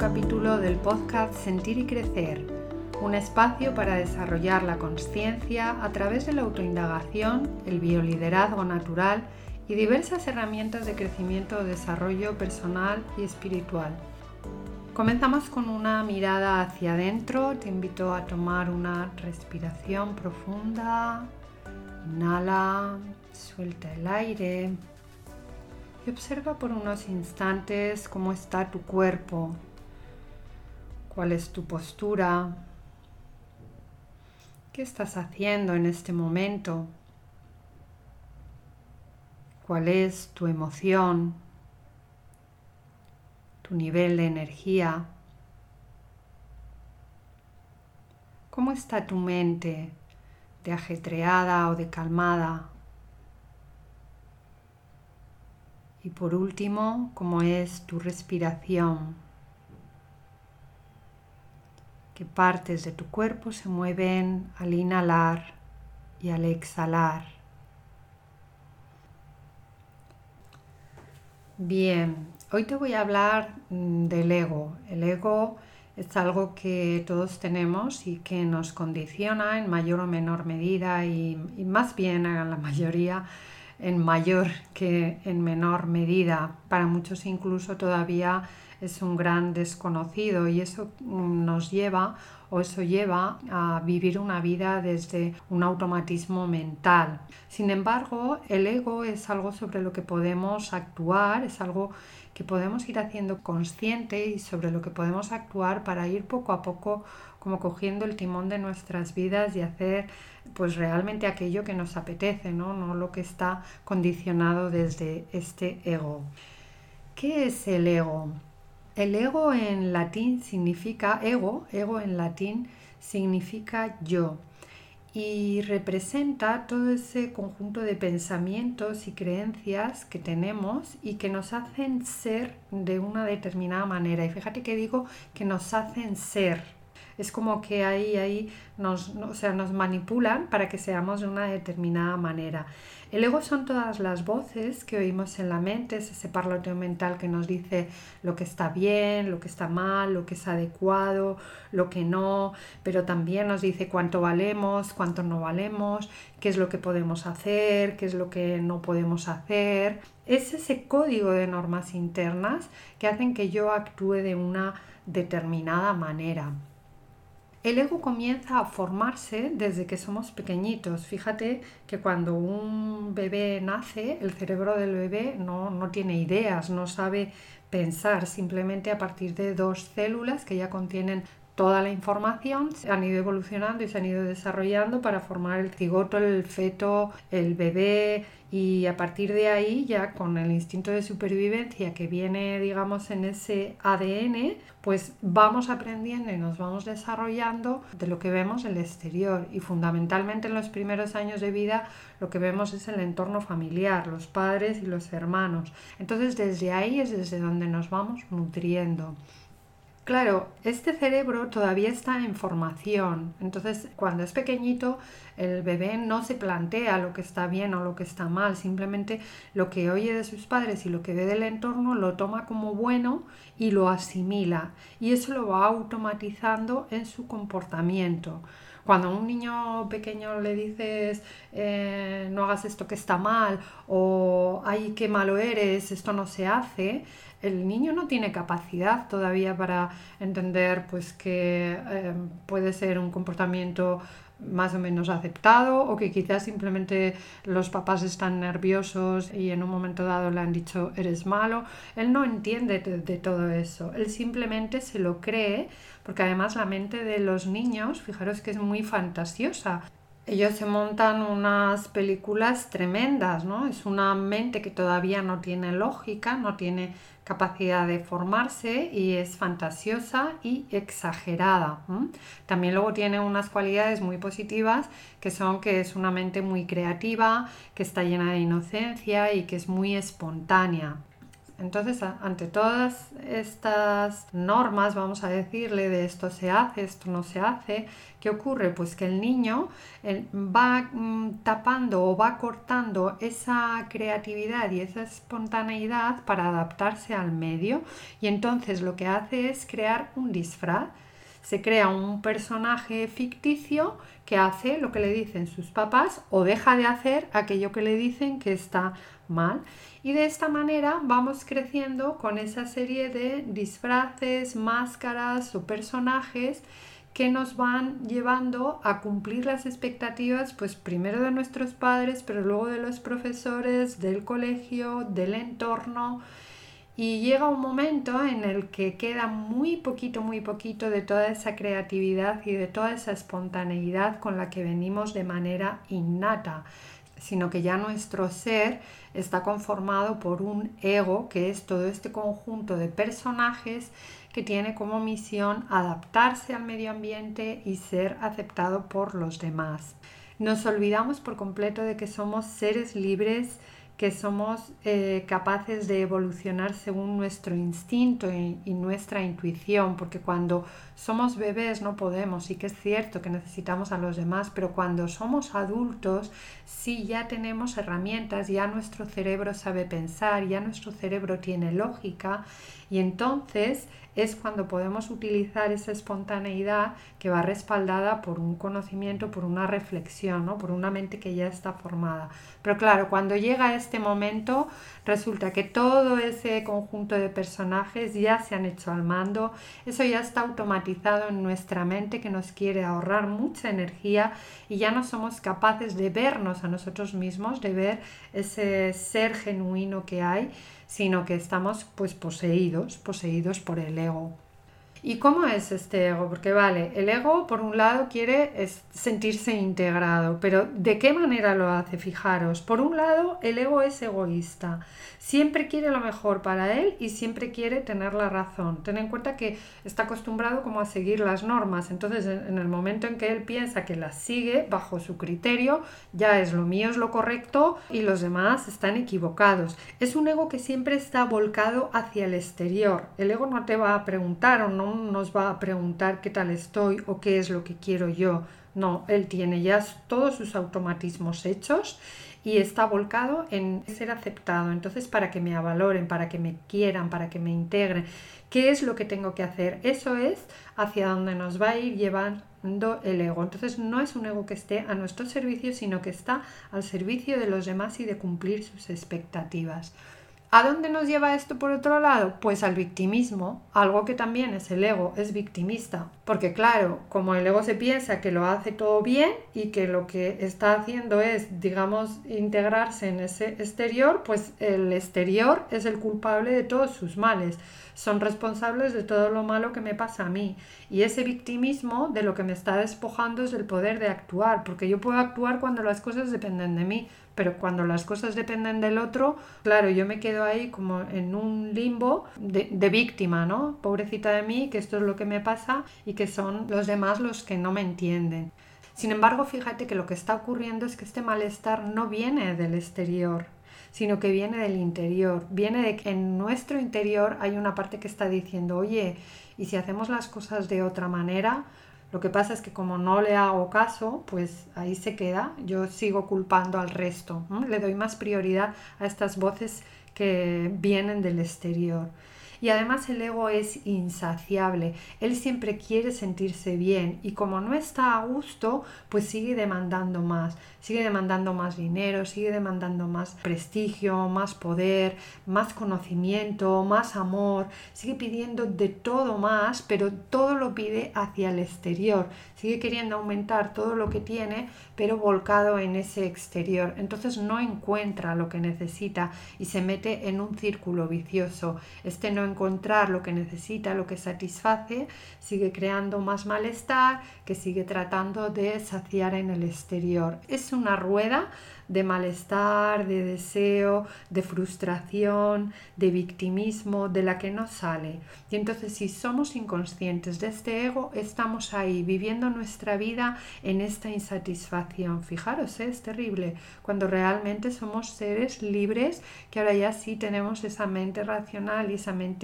capítulo del podcast Sentir y Crecer, un espacio para desarrollar la conciencia a través de la autoindagación, el bioliderazgo natural y diversas herramientas de crecimiento o desarrollo personal y espiritual. Comenzamos con una mirada hacia adentro. Te invito a tomar una respiración profunda. Inhala, suelta el aire y observa por unos instantes cómo está tu cuerpo, cuál es tu postura, qué estás haciendo en este momento, cuál es tu emoción, tu nivel de energía, cómo está tu mente de ajetreada o de calmada. Y por último, cómo es tu respiración. Qué partes de tu cuerpo se mueven al inhalar y al exhalar. Bien, hoy te voy a hablar mm, del ego. El ego es algo que todos tenemos y que nos condiciona en mayor o menor medida y, más bien a la mayoría en mayor que en menor medida. Para muchos incluso todavía es un gran desconocido y eso nos lleva o eso lleva a vivir una vida desde un automatismo mental. Sin embargo, el ego es algo sobre lo que podemos actuar, es algo que podemos ir haciendo consciente y sobre lo que podemos actuar para ir poco a poco como cogiendo el timón de nuestras vidas y hacer pues realmente aquello que nos apetece, ¿no? no lo que está condicionado desde este ego. ¿Qué es el ego? El ego en latín significa ego, ego en latín significa yo y representa todo ese conjunto de pensamientos y creencias que tenemos y que nos hacen ser de una determinada manera. Y fíjate que digo que nos hacen ser, es como que ahí, ahí nos, o sea, nos manipulan para que seamos de una determinada manera. El ego son todas las voces que oímos en la mente, es ese parloteo mental que nos dice lo que está bien, lo que está mal, lo que es adecuado, lo que no, pero también nos dice cuánto valemos, cuánto no valemos, qué es lo que podemos hacer, qué es lo que no podemos hacer. Es ese código de normas internas que hacen que yo actúe de una determinada manera. El ego comienza a formarse desde que somos pequeñitos. Fíjate que cuando un bebé nace, el cerebro del bebé no, no, tiene ideas, no sabe pensar, simplemente a partir de dos células que ya contienen toda la información, se han ido evolucionando y se han ido desarrollando para formar el cigoto, el feto, el bebé y a partir de ahí ya con el instinto de supervivencia que viene digamos en ese ADN, pues vamos aprendiendo y nos vamos desarrollando de lo que vemos en el exterior y fundamentalmente en los primeros años de vida lo que vemos es el entorno familiar, los padres y los hermanos. Entonces desde ahí es desde donde nos vamos nutriendo. Claro, este cerebro todavía está en formación, entonces cuando es pequeñito el bebé no se plantea lo que está bien o lo que está mal, simplemente lo que oye de sus padres y lo que ve del entorno lo toma como bueno y lo asimila. Y eso lo va automatizando en su comportamiento. Cuando a un niño pequeño le dices eh, no hagas esto que está mal o ay qué malo eres, esto no se hace, el niño no tiene capacidad todavía para entender pues que eh, puede ser un comportamiento más o menos aceptado o que quizás simplemente los papás están nerviosos y en un momento dado le han dicho eres malo. Él no entiende de, todo eso, él simplemente se lo cree porque además la mente de los niños, fijaros que es muy fantasiosa. Ellos se montan unas películas tremendas, ¿no? Es una mente que todavía no tiene lógica, no tiene capacidad de formarse y es fantasiosa y exagerada. También luego tiene unas cualidades muy positivas que son que es una mente muy creativa, que está llena de inocencia y que es muy espontánea. Entonces, ante todas estas normas, vamos a decirle, de esto se hace, esto no se hace, ¿qué ocurre? Pues que el niño va mm, tapando o va cortando esa creatividad y esa espontaneidad para adaptarse al medio y entonces lo que hace es crear un disfraz se crea un personaje ficticio que hace lo que le dicen sus papás o deja de hacer aquello que le dicen que está mal. Y de esta manera vamos creciendo con esa serie de disfraces, máscaras o personajes que nos van llevando a cumplir las expectativas, pues primero de nuestros padres, pero luego de los profesores, del colegio, del entorno y llega un momento en el que queda muy poquito, muy poquito de toda esa creatividad y de toda esa espontaneidad con la que venimos de manera innata, sino que ya nuestro ser está conformado por un ego, que es todo este conjunto de personajes que tiene como misión adaptarse al medio ambiente y ser aceptado por los demás. Nos olvidamos por completo de que somos seres libres, que somos eh, capaces de evolucionar según nuestro instinto y, nuestra intuición, porque cuando somos bebés no podemos, sí que es cierto que necesitamos a los demás, pero cuando somos adultos sí ya tenemos herramientas, ya nuestro cerebro sabe pensar, ya nuestro cerebro tiene lógica y entonces es cuando podemos utilizar esa espontaneidad que va respaldada por un conocimiento, por una reflexión, ¿no? por una mente que ya está formada. Pero claro, cuando llega este momento, resulta que todo ese conjunto de personajes ya se han hecho al mando, eso ya está automatizado en nuestra mente que nos quiere ahorrar mucha energía y ya no somos capaces de vernos a nosotros mismos, de ver ese ser genuino que hay sino que estamos pues poseídos, poseídos por el ego. ¿Y cómo es este ego? Porque vale, el ego por un lado quiere sentirse integrado, pero ¿de qué manera lo hace? Fijaros, por un lado el ego es egoísta, siempre quiere lo mejor para él y siempre quiere tener la razón. Ten en cuenta que está acostumbrado como a seguir las normas, entonces en el momento en que él piensa que las sigue bajo su criterio, ya es lo mío es lo correcto y los demás están equivocados. Es un ego que siempre está volcado hacia el exterior. El ego no te va a preguntar o no nos va a preguntar qué tal estoy o qué es lo que quiero yo. No, él tiene ya todos sus automatismos hechos y está volcado en ser aceptado. Entonces, para que me avaloren, para que me quieran, para que me integren, ¿qué es lo que tengo que hacer? Eso es hacia donde nos va a ir llevando el ego. Entonces, no es un ego que esté a nuestro servicio, sino que está al servicio de los demás y de cumplir sus expectativas. ¿A dónde nos lleva esto por otro lado? Pues al victimismo, algo que también es el ego, es victimista. Porque claro, como el ego se piensa que lo hace todo bien y que lo que está haciendo es, digamos, integrarse en ese exterior, pues el exterior es el culpable de todos sus males. Son responsables de todo lo malo que me pasa a mí. Y ese victimismo de lo que me está despojando es el poder de actuar, porque yo puedo actuar cuando las cosas dependen de mí, pero cuando las cosas dependen del otro, claro, yo me quedo ahí como en un limbo de, víctima, ¿no? Pobrecita de mí, que esto es lo que me pasa y que son los demás los que no me entienden. Sin embargo, fíjate que lo que está ocurriendo es que este malestar no viene del exterior, sino que viene del interior. Viene de que en nuestro interior hay una parte que está diciendo, oye, ¿y si hacemos las cosas de otra manera? Lo que pasa es que como no le hago caso, pues ahí se queda. Yo sigo culpando al resto. Le doy más prioridad a estas voces que vienen del exterior. Y además el ego es insaciable. Él siempre quiere sentirse bien y como no está a gusto, pues sigue demandando más. Sigue demandando más dinero, sigue demandando más prestigio, más poder, más conocimiento, más amor. Sigue pidiendo de todo más, pero todo lo pide hacia el exterior. Sigue queriendo aumentar todo lo que tiene, pero volcado en ese exterior. Entonces no encuentra lo que necesita y se mete en un círculo vicioso. Este no encontrar lo que necesita, lo que satisface, sigue creando más malestar que sigue tratando de saciar en el exterior. Es una rueda de malestar, de deseo, de frustración, de victimismo, de la que no sale. Y entonces si somos inconscientes de este ego, estamos ahí viviendo nuestra vida en esta insatisfacción. Fijaros, ¿eh? es terrible cuando realmente somos seres libres que ahora ya sí tenemos esa mente racional y esa mente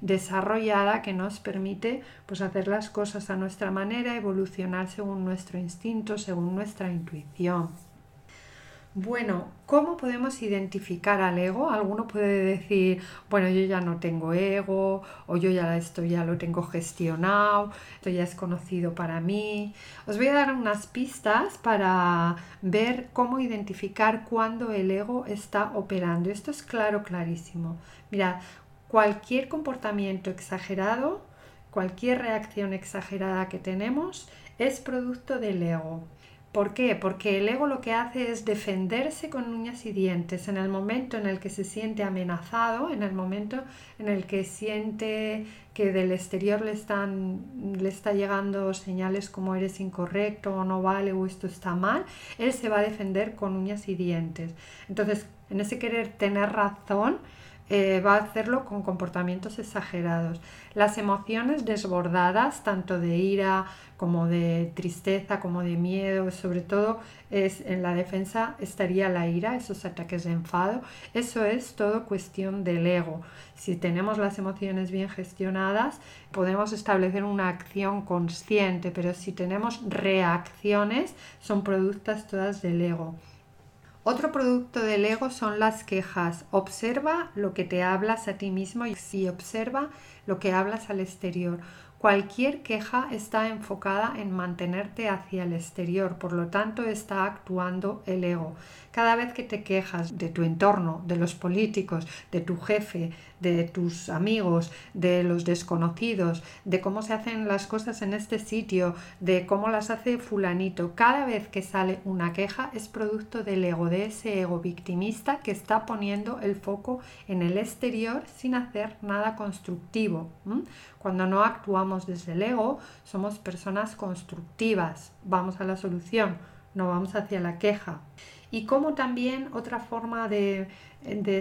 desarrollada que nos permite pues hacer las cosas a nuestra manera, evolucionar según nuestro instinto, según nuestra intuición. Bueno, ¿cómo podemos identificar al ego? Alguno puede decir, bueno, yo ya no tengo ego, o yo ya esto ya lo tengo gestionado, esto ya es conocido para mí. Os voy a dar unas pistas para ver cómo identificar cuándo el ego está operando. Esto es claro, clarísimo. Mira, cualquier comportamiento exagerado, cualquier reacción exagerada que tenemos, es producto del ego. ¿Por qué? Porque el ego lo que hace es defenderse con uñas y dientes en el momento en el que se siente amenazado, en el momento en el que siente que del exterior le, están, le está llegando señales como eres incorrecto o no vale o esto está mal, él se va a defender con uñas y dientes. Entonces, en ese querer tener razón, eh, va a hacerlo con comportamientos exagerados. Las emociones desbordadas, tanto de ira como de tristeza, como de miedo, sobre todo es en la defensa estaría la ira, esos ataques de enfado. Eso es todo cuestión del ego. Si tenemos las emociones bien gestionadas, podemos establecer una acción consciente, pero si tenemos reacciones, son productos todas del ego. Otro producto del ego son las quejas. Observa lo que te hablas a ti mismo y observa lo que hablas al exterior. Cualquier queja está enfocada en mantenerte hacia el exterior, por lo tanto está actuando el ego. Cada vez que te quejas de tu entorno, de los políticos, de tu jefe, de tus amigos, de los desconocidos, de cómo se hacen las cosas en este sitio, de cómo las hace fulanito, cada vez que sale una queja es producto del ego, de ese ego victimista que está poniendo el foco en el exterior sin hacer nada constructivo. Cuando no actuamos desde el ego, somos personas constructivas, vamos a la solución, no vamos hacia la queja y como también otra forma de,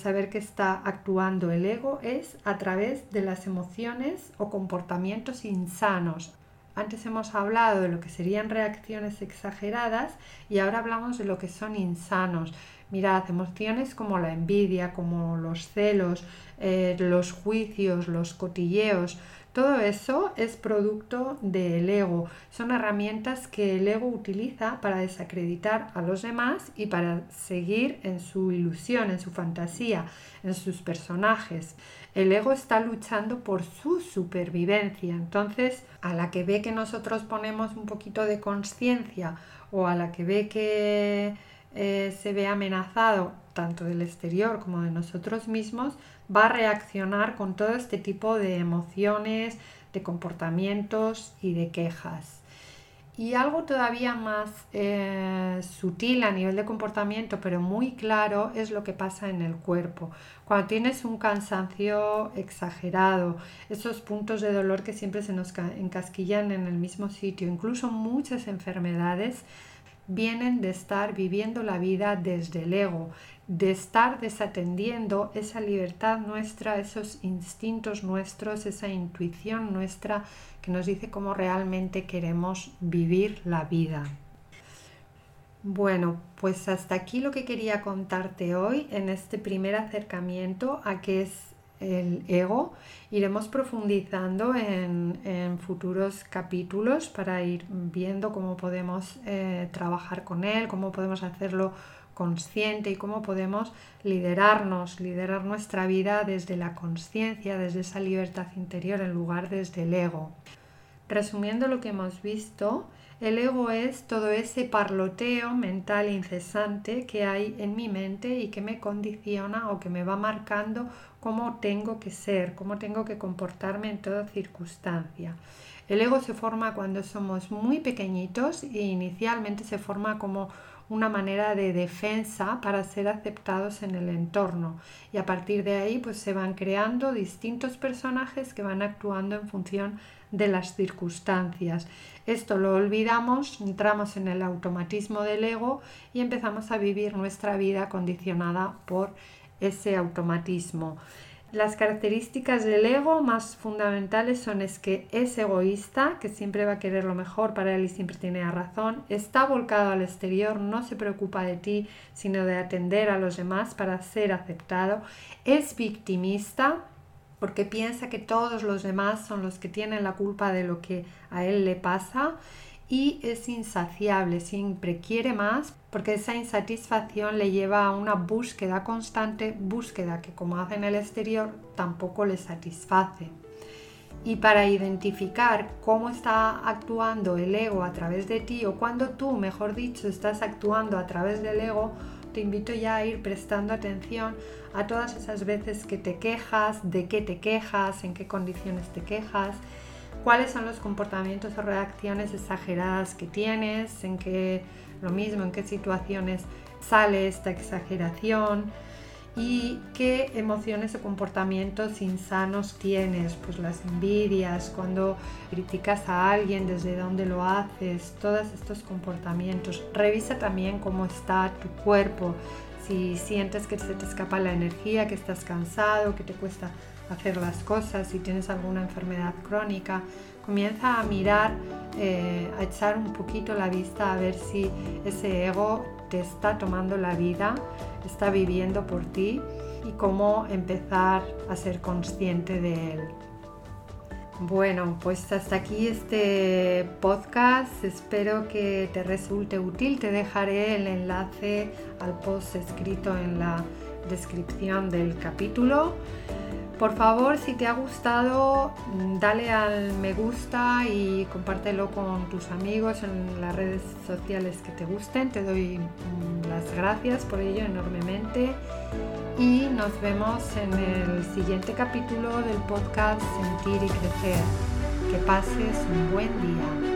saber que está actuando el ego es a través de las emociones o comportamientos insanos. Antes hemos hablado de lo que serían reacciones exageradas y ahora hablamos de lo que son insanos. Mirad, emociones como la envidia, como los celos, eh, los juicios, los cotilleos, todo eso es producto del ego. Son herramientas que el ego utiliza para desacreditar a los demás y para seguir en su ilusión, en su fantasía, en sus personajes. El ego está luchando por su supervivencia. Entonces, a la que ve que nosotros ponemos un poquito de conciencia o a la que ve que eh, se ve amenazado tanto del exterior como de nosotros mismos, va a reaccionar con todo este tipo de emociones, de comportamientos y de quejas. Y algo todavía más eh, sutil a nivel de comportamiento, pero muy claro, es lo que pasa en el cuerpo. Cuando tienes un cansancio exagerado, esos puntos de dolor que siempre se nos encasquillan en el mismo sitio, incluso muchas enfermedades vienen de estar viviendo la vida desde el ego, de estar desatendiendo esa libertad nuestra, esos instintos nuestros, esa intuición nuestra que nos dice cómo realmente queremos vivir la vida. Bueno, pues hasta aquí lo que quería contarte hoy en este primer acercamiento a qué es el ego. Iremos profundizando en, futuros capítulos para ir viendo cómo podemos eh, trabajar con él, cómo podemos hacerlo consciente y cómo podemos liderarnos, liderar nuestra vida desde la conciencia, desde esa libertad interior en lugar desde el ego. Resumiendo lo que hemos visto, el ego es todo ese parloteo mental incesante que hay en mi mente y que me condiciona o que me va marcando cómo tengo que ser, cómo tengo que comportarme en toda circunstancia. El ego se forma cuando somos muy pequeñitos e inicialmente se forma como una manera de defensa para ser aceptados en el entorno y a partir de ahí pues se van creando distintos personajes que van actuando en función de las circunstancias. Esto lo olvidamos, entramos en el automatismo del ego y empezamos a vivir nuestra vida condicionada por ese automatismo. Las características del ego más fundamentales son es que es egoísta, que siempre va a querer lo mejor para él y siempre tiene razón, está volcado al exterior, no se preocupa de ti, sino de atender a los demás para ser aceptado, es victimista, porque piensa que todos los demás son los que tienen la culpa de lo que a él le pasa y es insaciable, siempre quiere más porque esa insatisfacción le lleva a una búsqueda constante, búsqueda que como hace en el exterior tampoco le satisface. Y para identificar cómo está actuando el ego a través de ti o cuando tú, mejor dicho, estás actuando a través del ego, te invito ya a ir prestando atención a todas esas veces que te quejas, de qué te quejas, en qué condiciones te quejas, cuáles son los comportamientos o reacciones exageradas que tienes, en qué lo mismo, en qué situaciones sale esta exageración y qué emociones o comportamientos insanos tienes, pues las envidias, cuando criticas a alguien, desde dónde lo haces, todos estos comportamientos. Revisa también cómo está tu cuerpo, si sientes que se te escapa la energía, que estás cansado, que te cuesta hacer las cosas, si tienes alguna enfermedad crónica, comienza a mirar, eh, a echar un poquito la vista a ver si ese ego te está tomando la vida, está viviendo por ti y cómo empezar a ser consciente de él. Bueno, pues hasta aquí este podcast. Espero que te resulte útil. Te dejaré el enlace al post escrito en la descripción del capítulo. Por favor, si te ha gustado, dale al me gusta y compártelo con tus amigos en las redes sociales que te gusten. Te doy mm, las gracias por ello enormemente y nos vemos en el siguiente capítulo del podcast Sentir y Crecer. Que pases un buen día.